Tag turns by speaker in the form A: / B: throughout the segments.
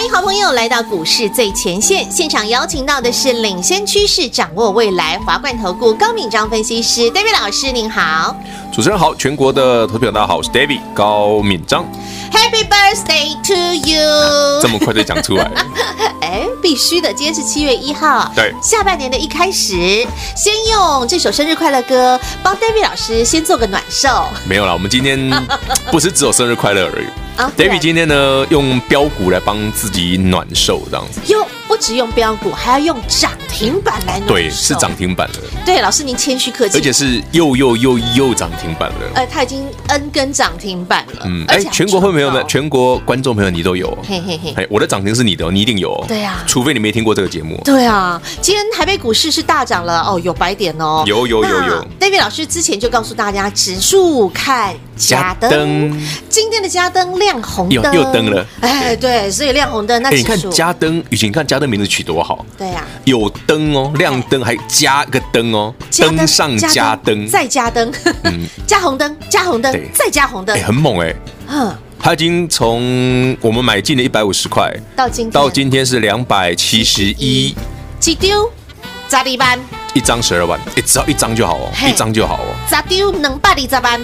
A: 欢迎好朋友来到股市最前线现场，邀请到的是领先趋势、掌握未来华冠投顾高敏章分析师 David 老师，您好。
B: 主持人好，全国的投资朋友大家好，我是 David 高敏章。
A: Happy birthday to you！、啊、
B: 这么快就讲出来了？
A: 哎，必须的，今天是七月一号，
B: 对，
A: 下半年的一开始，先用这首生日快乐歌帮 David 老师先做个暖寿。
B: 没有啦，我们今天不是只有生日快乐而已。啊，David 今天呢，用标股来帮自己暖受，这样子。
A: 不只用标股，还要用涨停板来。
B: 对，是涨停板了。
A: 对，老师您谦虚客气。
B: 而且是又又又又涨停板了。
A: 呃，他已经 N 根涨停板了。嗯，
B: 哎，全国会朋友们，全国观众朋友，你都有。嘿嘿嘿，哎我的涨停是你的，你一定有。
A: 对啊。
B: 除非你没听过这个节目。
A: 对啊，今天台北股市是大涨了哦，有白点哦。
B: 有有有有。
A: David 老师之前就告诉大家，指数看加灯。今天的加灯亮红灯。
B: 又灯了。
A: 哎，对，所以亮红灯。那
B: 你看加灯，雨晴，看加灯名字取多好。
A: 对呀。
B: 有灯哦，亮灯还加个灯哦，灯上加灯，
A: 再加灯，嗯，加红灯，加红灯，再加红灯，
B: 哎，很猛哎。嗯。他已经从我们买进了一百五十块，
A: 到今
B: 到今天是两百七十一，
A: 几丢？咋地办？
B: 一张十二万，哎，只要一张就好哦，一张就好哦。
A: 咋丢？能办理咋办？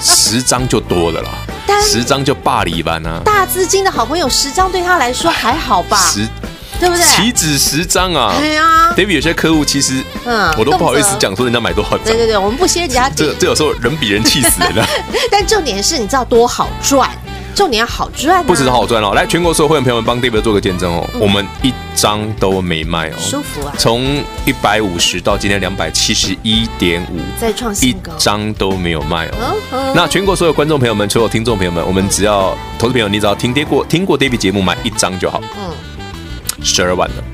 B: 十张就多了啦，十张就霸里班啊。
A: 大资金的好朋友，十张对他来说还好吧？十。对不对？
B: 岂止十张啊！对啊，David 有些客户其实，嗯，我都不好意思讲说人家买多少张。
A: 对对对，我们不先人家
B: 这这有时候人比人气死人啊。
A: 但重点是你知道多好赚，重点要好赚。
B: 不只是好赚哦，来全国所有会员朋友们帮 David 做个见证哦，我们一张都没卖哦，
A: 舒服啊！
B: 从一百五十到今天两百七十一点五，
A: 再创新高，
B: 一张都没有卖哦。那全国所有观众朋友们，所有听众朋友们，我们只要投资朋友，你只要听跌过听过 David 节目买一张就好。嗯，十二万了。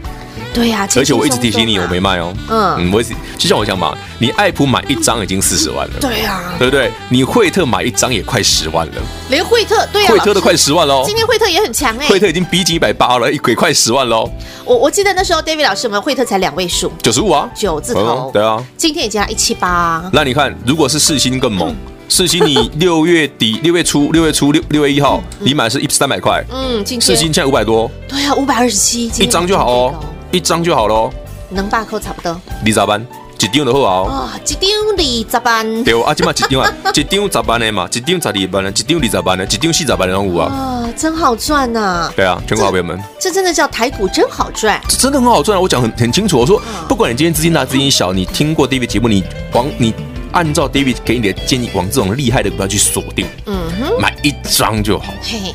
A: 对呀，
B: 而且我一直提醒你，我没卖哦。嗯嗯，我就像我想嘛，你爱普买一张已经四十万了。
A: 对呀，
B: 对不对？你惠特买一张也快十万了。
A: 连惠特，对呀，
B: 惠特都快十万喽。
A: 今天惠特也很强哎，
B: 惠特已经逼近一百八了，一鬼快十万喽。
A: 我我记得那时候 David 老师，我们惠特才两位数，
B: 九十五啊，
A: 九字头。
B: 对啊，
A: 今天已经要一七八。
B: 那你看，如果是四星更猛，四星你 六月底、六月初、六月初六六月一号，你买是一三百块，嗯，四星现在五百多。
A: 对啊，五百二十七，
B: 一张就好哦。一张就好喽，
A: 能把扣差不多。
B: 二十万，一张就好啊。
A: 哦，一张二十万。
B: 对啊，今嘛一张啊，一张十万的嘛，一张十二万的，一张二十万的，一张四十万的拢有啊。
A: 啊，真好赚呐！
B: 对啊，全国好朋友们，
A: 这真的叫台股真好赚，
B: 这真的很好赚啊！我讲很很清楚，我说不管你今天资金大资金小，你听过 David 节目，你往你按照 David 给你的建议，往这种厉害的股票去锁定，嗯哼，买一张就好。嘿。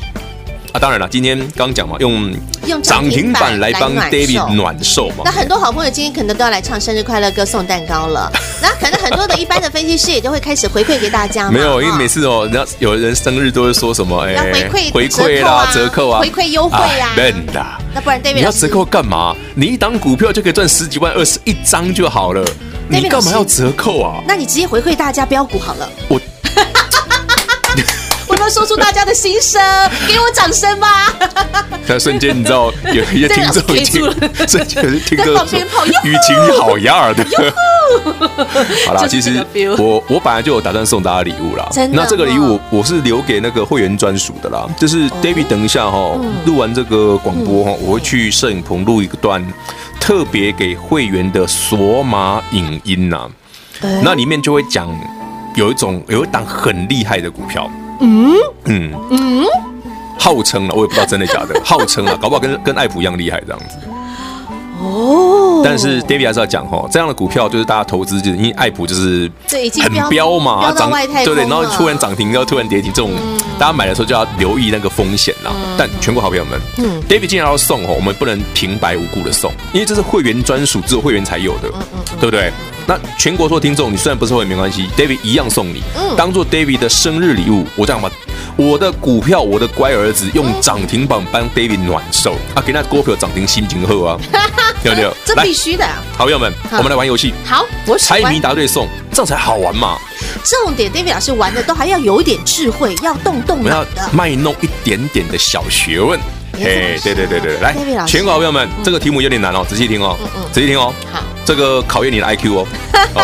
B: 啊，当然了，今天刚讲嘛，用用涨停板来帮 David 暖寿嘛。
A: 那很多好朋友今天可能都要来唱生日快乐歌、送蛋糕了。那可能很多的一般的分析师也就会开始回馈给大家。
B: 没有，因为每次哦，人家有人生日都会说什么，哎，
A: 回馈
B: 回馈啦，折扣啊，
A: 回馈优惠啊。
B: 笨的。
A: 那不然 David
B: 你要折扣干嘛？你一档股票就可以赚十几万、二十一张就好了，你干嘛要折扣啊？
A: 那你直接回馈大家标股好了。
B: 我。
A: 说出大家的心声，给我掌声吧！
B: 那瞬间，你知道有一些听众已经瞬间听众说：“雨晴你好样的！”好啦，其实我我本来就有打算送大家礼物啦。那这个礼物我是留给那个会员专属的啦。就是 David，等一下哈，录完这个广播哈，我会去摄影棚录一个段，特别给会员的索马影音呐。那里面就会讲有一种有一档很厉害的股票。嗯？嗯。嗯，号称了，我也不知道真的假的，号称了，搞不好跟跟爱普一样厉害这样子。哦，但是 David 还是要讲哈，这样的股票就是大家投资，就是因为爱普就是很飙嘛，涨对对，然后突然涨停，然后突然跌停，这种大家买的时候就要留意那个风险啦。但全国好朋友们，嗯，David 竟然要送哦，我们不能平白无故的送，因为这是会员专属，只有会员才有的，对不对？那全国所有听众，你虽然不是会员没关系，David 一样送你，当做 David 的生日礼物。我这样吧，我的股票，我的乖儿子用涨停板帮 David 暖手啊，给那股票涨停心情好啊，有没有？
A: 这必须的。
B: 好朋友们，我们来玩游戏。
A: 好，我
B: 猜谜答对送，这样才好玩嘛。
A: 重点，David 老师玩的都还要有一点智慧，要动动脑的，
B: 要卖弄一点点的小学问。嘿，对对对对，来，全国好朋友们，这个题目有点难哦，仔细听哦，仔细听哦。好，这个考验你的 IQ 哦，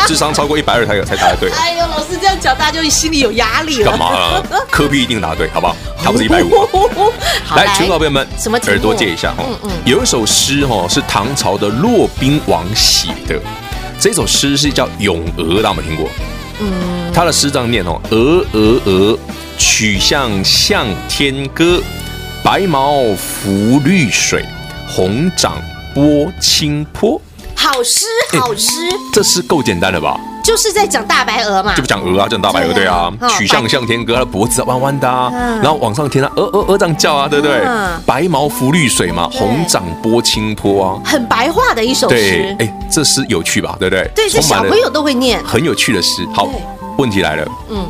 B: 智商超过一百二才有才答得对。
A: 哎呦，老师这样讲，大家就心里有压力了。
B: 干嘛啊？科比一定答对，好不好？他不是一百五。来，全国好朋友们，什么耳朵借一下哈？有一首诗哈，是唐朝的骆宾王写的，这首诗是叫《咏鹅》，大家有没有听过？嗯，他的诗这样念哦：鹅鹅鹅，曲项向天歌。白毛浮绿水，红掌拨清波。
A: 好诗，好诗，
B: 这诗够简单了吧？
A: 就是在讲大白鹅嘛，
B: 就不讲鹅啊，讲大白鹅对啊。曲项向天歌，脖子弯弯的啊，然后往上天啊，鹅鹅鹅这样叫啊，对不对？白毛浮绿水嘛，红掌拨清波啊，
A: 很白话的一首诗。
B: 哎，这诗有趣吧？对不对？
A: 对，这小朋友都会念，
B: 很有趣的诗。好，问题来了，嗯，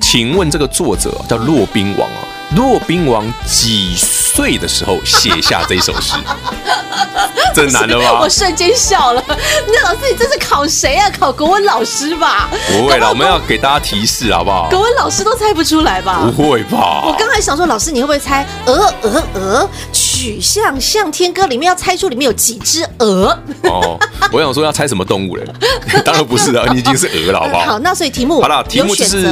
B: 请问这个作者叫骆宾王啊？骆宾王几岁的时候写下这首诗？真难了吧？
A: 我瞬间笑了。那老师，你这是考谁啊？考国文老师吧？
B: 不会了，我们要给大家提示，好不好？
A: 国文老师都猜不出来吧？
B: 不会吧？
A: 我刚才想说，老师你会不会猜？鹅鹅鹅，曲项向天歌里面要猜出里面有几只鹅？
B: 哦，我想说要猜什么动物嘞？当然不是了，你已经是鹅了，好不好？
A: 好，那所以题目
B: 好了，题目就是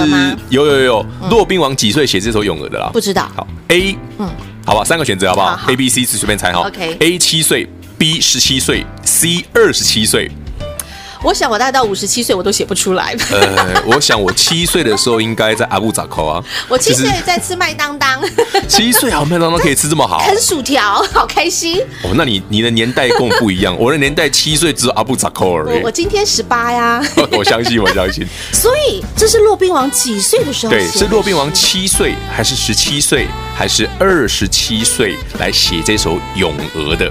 B: 有有有，骆宾王几岁写这首咏鹅的啦？
A: 不知道。
B: 好，A，嗯，好吧，三个选择好不好？A、B、C 是随便猜哈。OK，A 七岁，B 十七岁，C 二十七岁。
A: 我想我大概到五十七岁我都写不出来。
B: 呃，我想我七岁的时候应该在阿布扎扣啊。
A: 我七岁在吃麦当当。
B: 七岁好，麦当当可以吃这么好。
A: 啃薯条，好开心。
B: 哦，那你你的年代跟我不一样，我的年代七岁只有阿布扎扣而已。
A: 我今天十八呀。
B: 我相信，我相信。
A: 所以这是骆宾王几岁的时候？
B: 对，是骆宾王七岁，还是十七岁，还是二十七岁来写这首咏鹅的？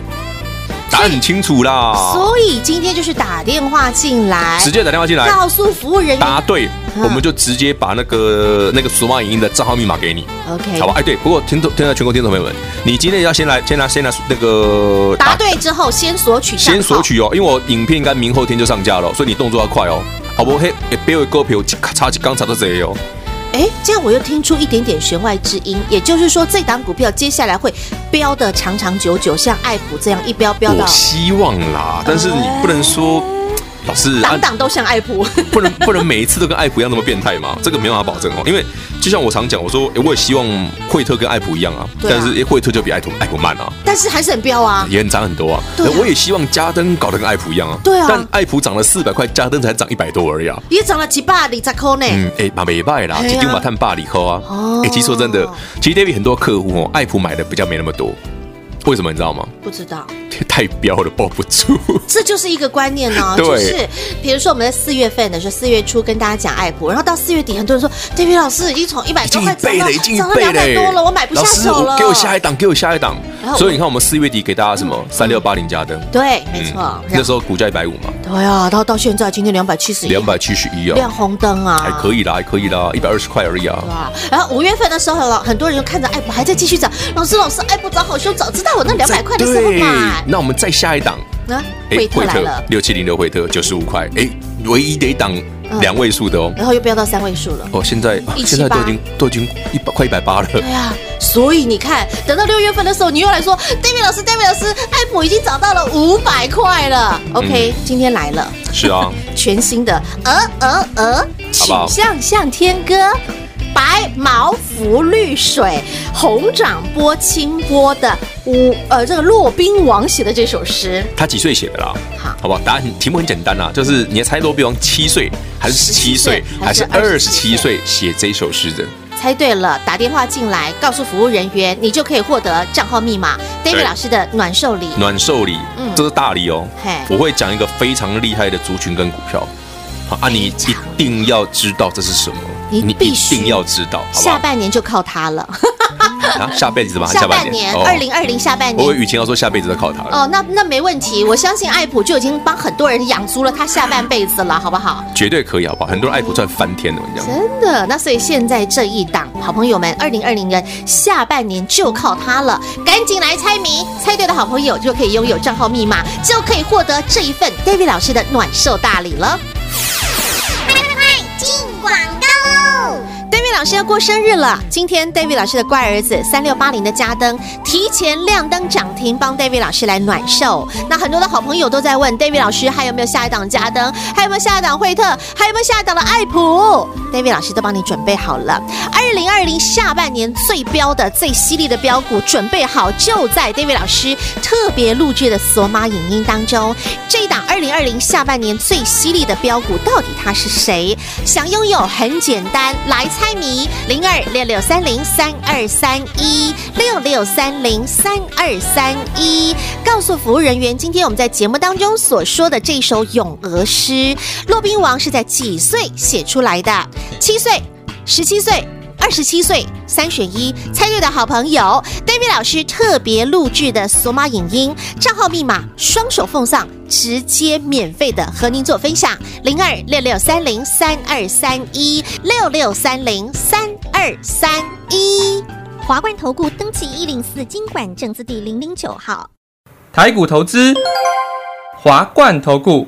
B: 答案很清楚啦，
A: 所以今天就是打电话进来，
B: 直接打电话进来，
A: 告诉服务人员。
B: 答对，我们就直接把那个那个数码影音的账号密码给你
A: ，OK，
B: 好吧？哎，对，不过听众现在全国听众朋友们，你今天要先来，先来，先来那个
A: 答对之后先索取，
B: 先索取哦，因为我影片应该明后天就上架了，所以你动作要快哦，好不？嘿，别为股票咔嚓几刚才都这样哦。
A: 哎，这样我又听出一点点弦外之音，也就是说，这档股票接下来会飙的长长久久，像爱普这样一飙飙到。
B: 我希望啦，但是你不能说。老师，
A: 档档都像爱普，
B: 不能不能每一次都跟爱普一样那么变态嘛？这个没办法保证哦。因为就像我常讲，我说，哎，我也希望惠特跟爱普一样啊。但是，哎，惠特就比爱普爱普慢啊。
A: 但是还是很飙啊，
B: 也很涨很多啊。对，我也希望嘉登搞得跟爱普一样啊。
A: 对啊。
B: 但爱普涨了四百块，嘉登才涨一百多而已啊。
A: 也涨了几百里在扣呢。嗯，
B: 哎，马没败啦，几丢马探霸里扣啊。哦。哎，其实说真的，其实 David 很多客户哦，爱普买的比较没那么多。为什么你知道吗？
A: 不知道，
B: 太彪了，抱不住。
A: 这就是一个观念哦，就是比如说我们在四月份的时候，四月初跟大家讲爱普，然后到四月底，很多人说，David 老师已经从一百多块涨到涨到两百多了，我买不下手了。
B: 给我下一档，给我下一档。所以你看，我们四月底给大家什么？三六八零加灯，
A: 对，没错。
B: 那时候股价一百五嘛。
A: 对啊，然后到现在今天两百七十一，
B: 两百七十一啊，
A: 亮红灯啊，
B: 还可以啦，还可以啦，一百二十块而已啊。
A: 哇，然后五月份的时候，很多人就看着爱普还在继续涨，老师老师，爱普涨好凶，早知道我那两百块的。
B: 时候买，那我们再下一档。
A: 啊，惠特来了，
B: 六七零六惠特九十五块，哎，唯一的一档两位数的哦，
A: 然后又飙到三位数了。
B: 哦，现在现在都已经都已经一百快一百八了。
A: 对啊，所以你看，等到六月份的时候，你又来说，David 老师，David 老师，爱普已经涨到了五百块了。OK，今天来了，
B: 是啊，
A: 全新的，鹅鹅鹅，曲项向天歌。白毛浮绿水，红掌拨清波的，五呃，这个骆宾王写的这首诗，
B: 他几岁写的啦？
A: 好，
B: 好不好？答案题目很简单啦，就是你要猜骆宾王七岁还是十七岁还是二十七岁写这首诗的？
A: 猜对了，打电话进来告诉服务人员，你就可以获得账号密码，David 老师的暖寿礼。
B: 暖寿礼，嗯，这是大礼哦。嘿，我会讲一个非常厉害的族群跟股票。好啊！你一定要知道这是什么，你必须一定要知道。
A: 下半年就靠它了。
B: 啊，下辈子吗？
A: 下半年，二零二零下半年。
B: 我雨晴要说下辈子都靠他了。
A: 哦，那那没问题，我相信爱普就已经帮很多人养足了他下半辈子了，好不好？
B: 绝对可以，好不好？很多人爱普赚翻天了，我跟你讲。
A: 真的，那所以现在这一档好朋友们，二零二零年下半年就靠他了，赶紧来猜谜，猜对的好朋友就可以拥有账号密码，就可以获得这一份 David 老师的暖寿大礼了。老师要过生日了，今天 David 老师的乖儿子三六八零的家灯提前亮灯涨停，帮 David 老师来暖寿。那很多的好朋友都在问 David 老师还有没有下一档家灯，还有没有下一档惠特，还有没有下一档的爱普？David 老师都帮你准备好了。二零二零下半年最飙的、最犀利的标股，准备好就在 David 老师特别录制的索马影音当中。这一档二零二零下半年最犀利的标股，到底它是谁？想拥有很简单，来猜谜。零二六六三零三二三一六六三零三二三一，告诉服务人员，今天我们在节目当中所说的这首咏鹅诗，骆宾王是在几岁写出来的？七岁、十七岁、二十七岁，三选一。猜对的好朋友，David 老师特别录制的索马影音账号密码，双手奉上。直接免费的和您做分享，零二六六三零三二三一六六三零三二三一，华冠投顾登记一零四金管证字第零零九号，
C: 台股投资，华冠投顾。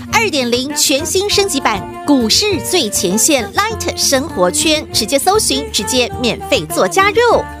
A: 二点零全新升级版股市最前线 Light 生活圈，直接搜寻，直接免费做加入。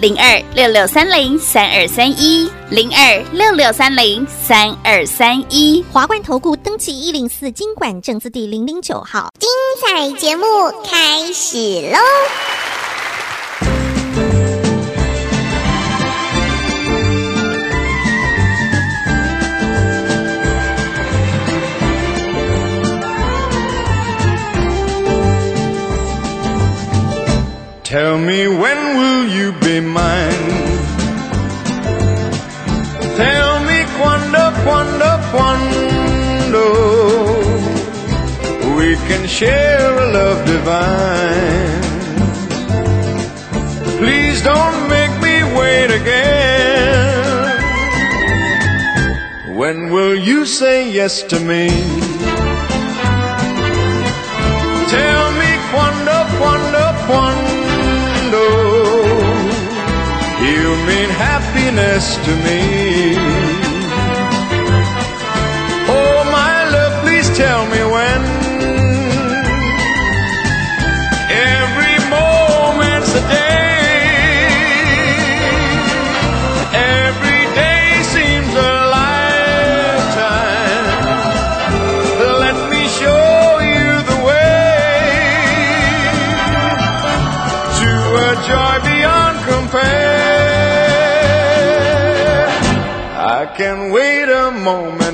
D: 零二六六三零三二三一，零二六六三零三二三一，
A: 华冠投顾登记一零四经管证字第零零九号，
E: 精彩节目开始喽
F: ！Tell me when quando we can share a love divine. Please don't make me wait again. When will you say yes to me? Tell me quando, quando, quando you mean happiness to me. Tell me when. Every moment's a day. Every day seems a lifetime. Let me show you the way to a joy beyond compare. I can wait a moment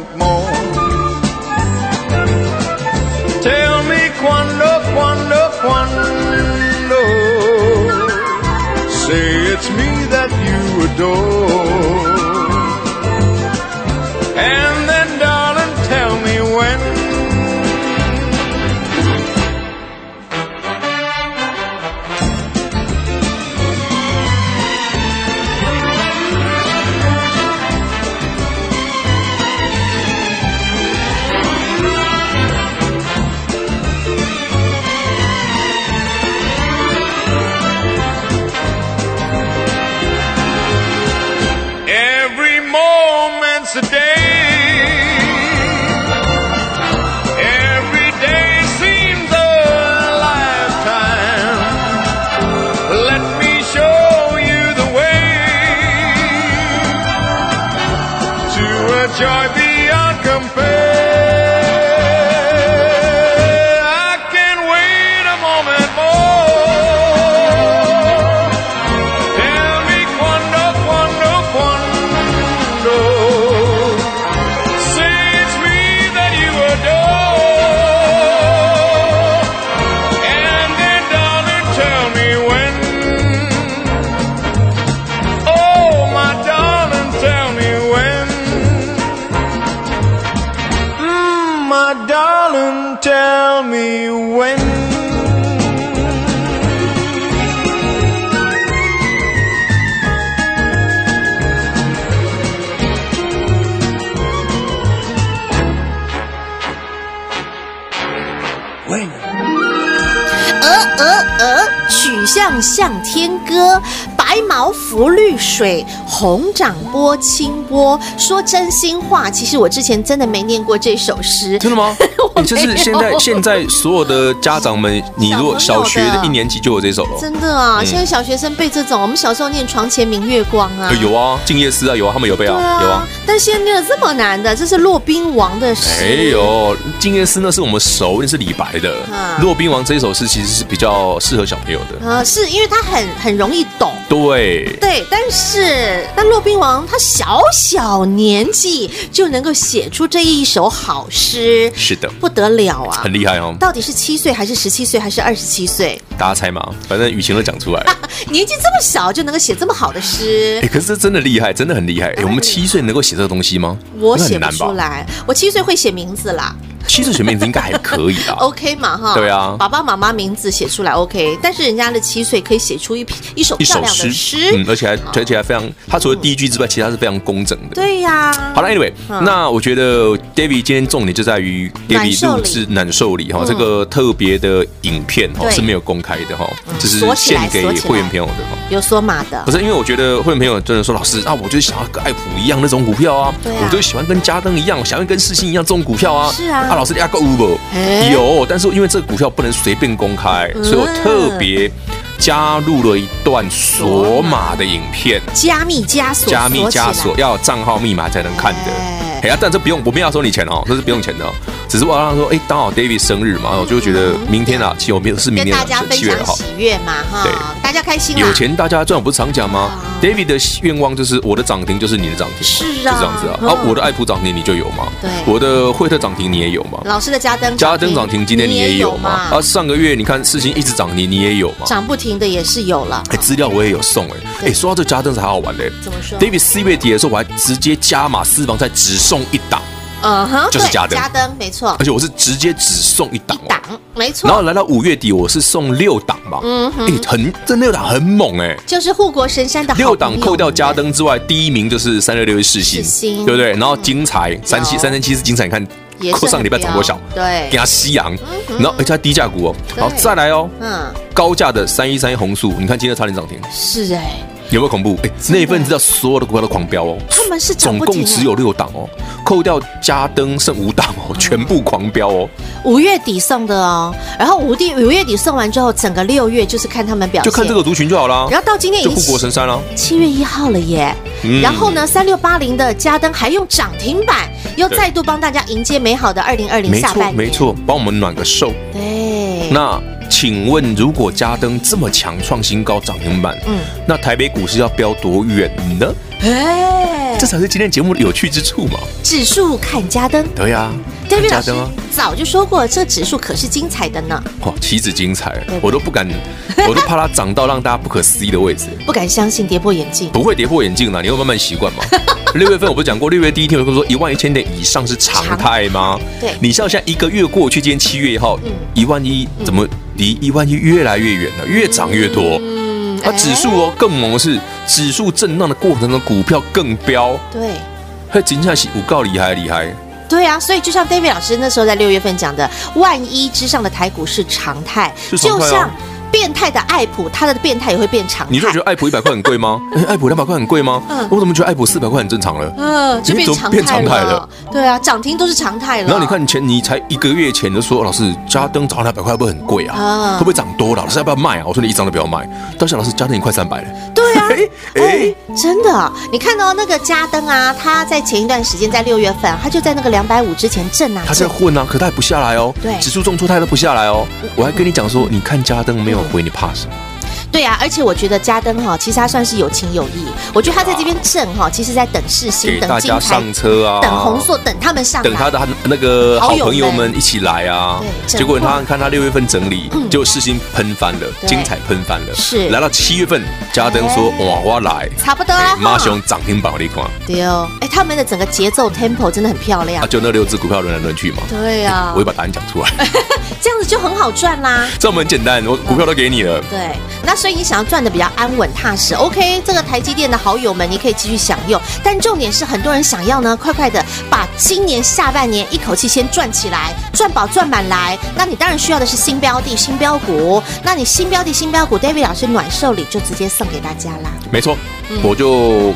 A: door. 向天歌，白毛浮绿水，红掌拨清波。说真心话，其实我之前真的没念过这首诗。
B: 真的吗？就是现在现在所有的家长们，你如果小学的一年级就有这首了。
A: 真的啊，
B: 嗯
A: 现在小学生背这种，我们小时候念床前明月光啊
B: 呃。有啊，静夜思啊，有啊，他们有背
A: 对
B: 啊，有啊。。
A: 但现在念的这么难的，这是骆宾王的诗。
B: 哎呦，静夜思那是我们熟，那是李白的
A: 啊《
B: 骆宾王》这一首诗其实是比较适合小朋友的。
A: 呃，是因为他很很容易懂。
B: 对，
A: 对，但是那骆宾王他小小年纪就能够写出这一首好诗，
B: 是的，
A: 不得了啊！
B: 很厉害哦。
A: 到底是七岁还是十七岁还是二十七岁？
B: 大家猜嘛，反正雨晴都讲出来了。
A: 年纪这么小就能够写这么好的诗
B: 哎，，可是这真的厉害，真的很厉害。哎，我们七岁能够写这个东西吗？
A: 我写不？出来。我七岁会写名字啦
B: 七岁写名字应该还可以啦。
A: OK 嘛哈？
B: 对啊
A: 爸爸妈妈名字写出来 OK，但是人家的七岁可以写出一一首
B: 一首
A: 漂亮的
B: 诗，
A: 诗，
B: 嗯，而且还而且还非常，他除了第一句之外，其他是非常工整的。
A: 对呀、
B: 好了，Anyway，
A: 嗯
B: 那我觉得 David 今天重点就在于 David 录制难受里哈，
A: 嗯
B: 这个特别的影片哈是没有公开的哈，就是
A: 献给
B: 会员朋友的哈。
A: 有说码的
B: 不。是因为我觉得会员朋友真的说，老师啊，我就想要跟爱普一样那种股票啊，我就喜欢跟嘉登一样，我想要跟世新一样这种股票啊。
A: 是啊
B: 啊，老师你要购不？
A: 哎
B: 有，但是因为这个股票不能随便公开，
A: 嗯
B: 所以我特别加入了一段锁码的影片。
A: 加密加锁，
B: 加密
A: 加锁
B: 要账号密码才能看的。
A: 哎
B: 哎呀，但这不用，我没有要收你钱哦，这是不用钱的哦，只是我要让他说，哎，刚好 David 生日嘛，我就觉得明天啊，其实我们是明天是
A: 分
B: 七月二号
A: 享喜。悦嘛，哈
B: 对，
A: 大家开心
B: 有钱大家赚，我不是常讲吗
A: 啊
B: ？David 的愿望就是我的涨停就是你的涨停，
A: 是啊
B: 是这样子啊。
A: 嗯
B: 啊，我的爱普涨停你就有吗？
A: 对
B: 我的惠特涨停你也有吗？
A: 老师的加登
B: 加登涨停今天你也有嘛？
A: 嘛
B: 啊，上个月你看事情一直涨停，你也有嘛？
A: 涨不停的也是有了。
B: 哎，资料我也有送哎，哎，说到这加登才好玩嘞。
A: 怎么说
B: David 四月底的时候，我还直接加码私房菜，只送一档。
A: 嗯哼，
B: 就是加灯
A: 加灯没错。
B: 而，且我是直接只送一档
A: 档
B: 哦。
A: 没错，
B: 然后来到五月底，我是送六档嘛，嗯，哎，很这六档很猛哎，
A: 就是护国神山的
B: 六档扣掉加灯之外，第一名就是三六六一世新对不对？然后精彩三七三三七是精彩，你看扣上个礼拜涨多少？
A: 对。
B: 给它西洋，然后而且它低价股哦，
A: 对。
B: 然后再来哦，
A: 嗯，
B: 高价的三一三一红素，你看今天差点涨停，
A: 是哎，
B: 有没有恐怖？哎，那一份知道所有的股票都狂飙哦，
A: 他们是涨总
B: 共只有六档哦，扣掉嘉登剩五档哦，全部狂飙哦。
A: 五月底送的哦，然后五地五月底送完之后，整个六月就是看他们表现，
B: 就看这个族群就好了。
A: 然后到今天已经
B: 就护国神山了。
A: 七月一号了耶，
B: 嗯
A: 然后呢，三六八零的嘉登还用涨停板，又再度帮大家迎接美好的二零二零下半年。
B: 没错，帮我们暖个寿。
A: 对，
B: 那请问，如果嘉登这么强，创新高涨停板，
A: 嗯
B: 那台北股市要飙多远呢？
A: 哎
B: 这才是今天节目的有趣之处嘛。
A: 指数看嘉登
B: 对呀、嘉登啊，
A: 早就说过，这指数可是精彩的呢，
B: 哇，岂止精彩
A: 对，
B: 我都不敢，我都怕它涨到让大家不可思议的位置，
A: 不敢相信，跌破眼镜。
B: 不会跌破眼镜啦，你会慢慢习惯嘛。六月份我不是讲过，六月第一天我说一万一千点以上是常态吗？
A: 对
B: 你像现在一个月过去，今天七月一号，一万一怎么离一万一越来越远了，越涨越多。
A: 嗯
B: 而指数哦，更猛的是指数震荡的过程中，股票更飙，
A: 对
B: 它紧下是五告厉害厉害。
A: 对啊，所以就像 David 老师那时候在六月份讲的，万一之上的台股是常
B: 态，
A: 就像变态的爱普，它的变态也会变常态。
B: 你就觉得爱普一百块很贵吗？哎，爱普两百块很贵吗？
A: 嗯
B: 我怎么觉得爱普四百块很正常了？
A: 嗯，就
B: 变变
A: 常
B: 态
A: 了
B: 了。
A: 对啊，涨停都是常态了。
B: 然后你看前你才一个月前就说老师嘉登涨两百块会不会很贵啊？
A: 啊
B: 会不会涨多了？老师要不要卖啊？我说你一张都不要卖。到现在老师嘉登已经快三百了，哎哎，
A: 真的，你看到那个嘉登啊，他在前一段时间在六月份，他就在那个两百五之前震啊，
B: 他在混啊，可他也不下来哦，
A: 对，
B: 指数重挫他也都不下来哦，我还跟你讲说，你看嘉登没有回，你怕什么？
A: 对啊，而且我觉得嘉登哈，其实他算是有情有义。我觉得他在这边震哈，其实在等世新，等
B: 大家上车啊，
A: 等红硕，等他们上，
B: 等他的那个好朋友们一起来啊。对，结果他看他六月份整理，就世新喷翻了，精彩喷翻了。是，来到七月份，嘉登说哇，我来，
A: 差不多，
B: 马熊涨停板你看。
A: 对哦，哎，他们的整个节奏 tempo 真的很漂亮。
B: 啊，就那六只股票轮来轮去嘛。
A: 对啊，
B: 我会把答案讲出来。
A: 这样子就很好赚啦。
B: 这我们很简单，我股票都给你了。
A: 对，那。所以你想要赚的比较安稳踏实，OK？这个台积电的好友们，你可以继续享用。但重点是，很多人想要呢，快快的把今年下半年一口气先赚起来，赚饱赚满来。那你当然需要的是新标的、新标股。那你新标的、新标股，David 老师暖寿礼就直接送给大家啦。
B: 没错，嗯、我就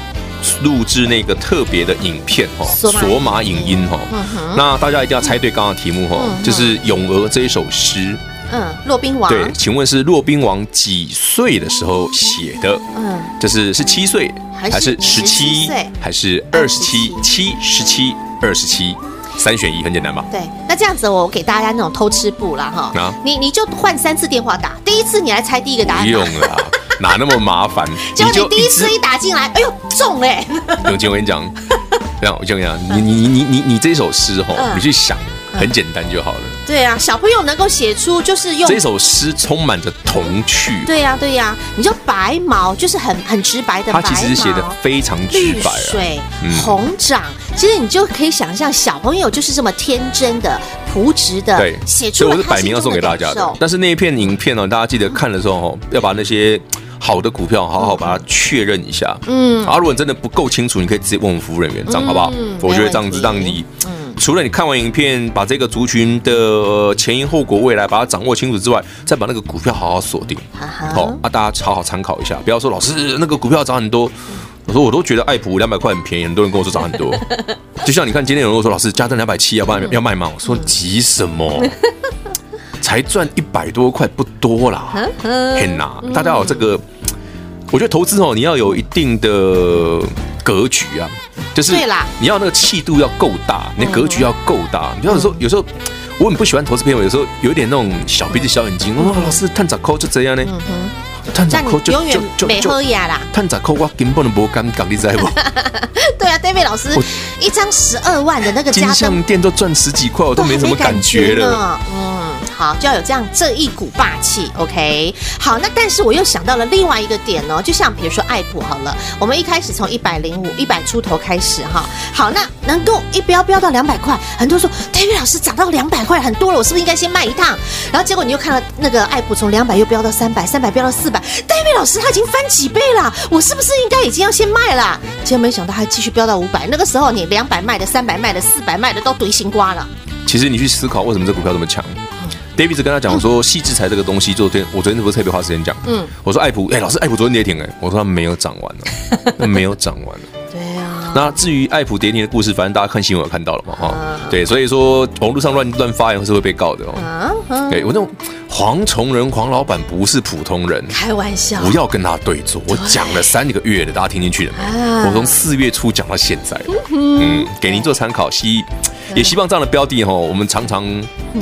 B: 录制那个特别的影片哈，索马影音哈。嗯、那大家一定要猜对刚刚的题目哈，嗯、就是《咏鹅》这一首诗。
A: 嗯，骆宾王。
B: 对，请问是骆宾王几岁的时候写的？嗯，就是是七岁，还是十七岁，还是二十七？七、十七、二十七，三选一，很简单吧？
A: 对，那这样子我给大家那种偷吃步啦哈。啊，你你就换三次电话打，第一次你来猜第一个答案。
B: 不用了，哪那么麻烦？
A: 就你第一次一打进来，哎呦中哎！
B: 永杰，我跟你讲，这样我跟你讲，你你你你你你这首诗哈，你去想。很简单就好了。
A: 对啊，小朋友能够写出就是用
B: 这首诗充满着童趣。
A: 对呀，对呀，你就白毛就是很很直白的白毛。
B: 他其实写的非常直白。
A: 绿水红掌，其实你就可以想象小朋友就是这么天真的、朴实的写出。
B: 所以我是摆明要送给大家的。但是那一片影片呢，大家记得看的时候哦，要把那些好的股票好好把它确认一下。嗯。啊，如果你真的不够清楚，你可以直接问我们服务人员，这样好不好？我觉得这样子让你。除了你看完影片，把这个族群的前因后果、未来把它掌握清楚之外，再把那个股票好好锁定，好啊，大家好好参考一下。不要说老师那个股票涨很多，我说我都觉得爱普两百块很便宜，很多人跟我说涨很多。就像你看今天有人说老师加登两百七 要卖要要卖吗？我说急什么？才赚一百多块不多啦，很难。大家有这个，我觉得投资哦，你要有一定的格局啊。就是你要那个气度要够大，你的格局要够大。你有时候有时候我很不喜欢投资片，我有时候有一点那种小鼻子小眼睛。哦，老师探长抠就这样呢？探长抠就就就就探长抠我根本都不敢讲，你知道不？
A: 对啊，David 老师一张十二万的那个
B: 金像店都赚十几块，我都没什么感觉了。
A: 好，就要有这样这一股霸气，OK。好，那但是我又想到了另外一个点哦，就像比如说爱普好了，我们一开始从一百零五、一百出头开始哈。好，那能够一飙飙到两百块，很多人说戴玉老师涨到两百块很多了，我是不是应该先卖一趟？然后结果你又看到那个爱普从两百又飙到三百，三百飙到四百，David 老师他已经翻几倍了，我是不是应该已经要先卖了？结果没想到还继续飙到五百，那个时候你两百卖的、三百卖的、四百卖的都堆新瓜了。
B: 其实你去思考为什么这股票这么强？David 跟他讲说，矽智财这个东西，昨天我昨天不是特别花时间讲，嗯，我说艾普，哎，老师，艾普昨天跌停，哎，我说他没有涨完呢，没有涨完了。
A: 对啊。
B: 那至于艾普跌停的故事，反正大家看新闻有看到了嘛，哈，对，所以说网络上乱乱发言是会被告的哦。对我那种黄崇仁黄老板不是普通人，
A: 开玩笑，
B: 不要跟他对坐。我讲了三个月了，大家听进去了没？我从四月初讲到现在，嗯，给您做参考。希也希望这样的标的哈，我们常常。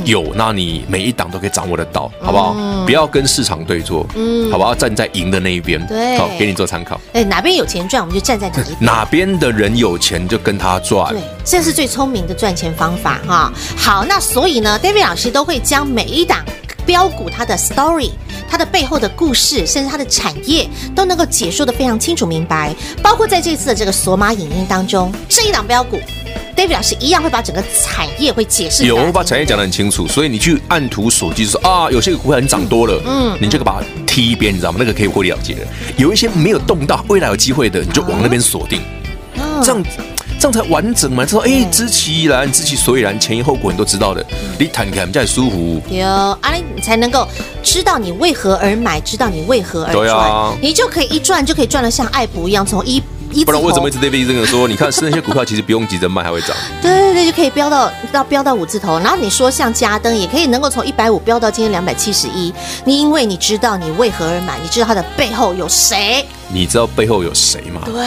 B: 有，那你每一档都可以掌握得到，好不好？不要跟市场对坐，嗯，好不好？站在赢的那一边，对，好，给你做参考。
A: 哎，哪边有钱赚，我们就站在哪一边。
B: 哪边的人有钱，就跟他赚。对，
A: 这是最聪明的赚钱方法哈。好，那所以呢，David 老师都会将每一档标股它的 story、它的背后的故事，甚至它的产业，都能够解说的非常清楚明白。包括在这次的这个索马影音当中，这一档标股。David 老师一样会把整个产业会解释，
B: 有我把产业讲得很清楚，所以你去按图索骥，说啊，有些个股票你涨多了，嗯，你这个把它踢一边，你知道吗？那个可以获利了结的。有一些没有动到，未来有机会的，你就往那边锁定，这样这样才完整嘛。知道哎，知其然，知其所以然，前因后果你都知道的，你谈起来比较舒服。
A: 有啊，你才能够知道你为何而买，知道你为何而赚，你就可以一赚就可以赚得像爱普一样，从一。
B: 不然为什么一直 David 这个说？你看是那些股票其实不用急着卖，还会涨。
A: 对对对，就可以飙到到飙到五字头。然后你说像嘉登也可以能够从一百五飙到今天两百七十一。你因为你知道你为何而买，你知道它的背后有谁。
B: 你知道背后有谁吗？
A: 对。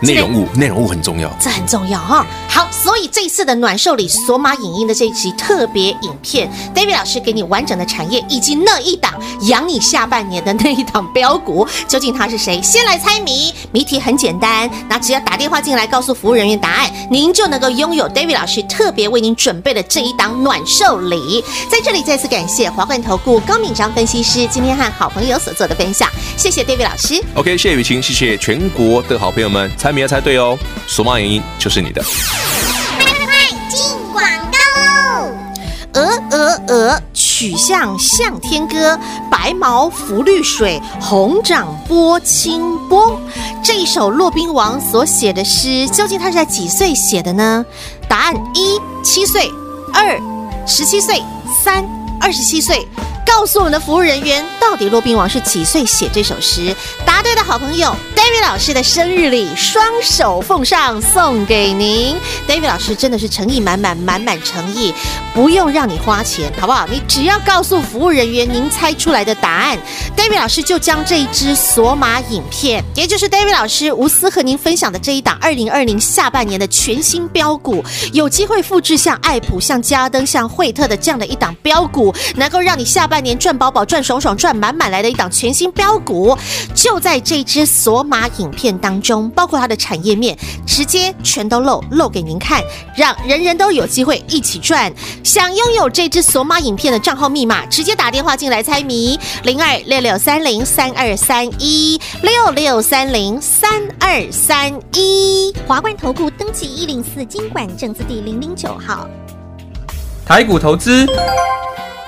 B: 内容物，内容物很重要，
A: 这很重要哈。好，所以这一次的暖寿里索马影音的这一期特别影片，David 老师给你完整的产业以及那一档养你下半年的那一档标股，究竟他是谁？先来猜谜，谜题很简单，那只要打电话进来告诉服务人员答案，您就能够拥有 David 老师特别为您准备的这一档暖寿礼。在这里再次感谢华冠投顾高敏章分析师今天和好朋友所做的分享，谢谢 David 老师。
B: OK，谢谢雨晴，谢谢全国的好朋友们参。你要猜对哦，索马影音就是你的。
E: 快快进广告喽！
A: 鹅鹅鹅，曲项向天歌，白毛浮绿水，红掌拨清波。这一首骆宾王所写的诗，究竟他是在几岁写的呢？答案一七岁，二十七岁，三二十七岁。告诉我们的服务人员，到底骆宾王是几岁写这首诗？答对的好朋友，David 老师的生日礼双手奉上，送给您。David 老师真的是诚意满满，满满诚意，不用让你花钱，好不好？你只要告诉服务人员您猜出来的答案，David 老师就将这一支索马影片，也就是 David 老师无私和您分享的这一档二零二零下半年的全新标股，有机会复制像爱普、像嘉登、像惠特的这样的一档标股，能够让你下半。半年赚饱饱赚爽爽赚满满来的一档全新标股，就在这支索马影片当中，包括它的产业面，直接全都露露给您看，让人人都有机会一起赚。想拥有这支索马影片的账号密码，直接打电话进来猜谜：零二六六三零三二三一六六三零三二三一。
E: 华冠投顾登记一零四金管证字第零零九号。
C: 台股投资。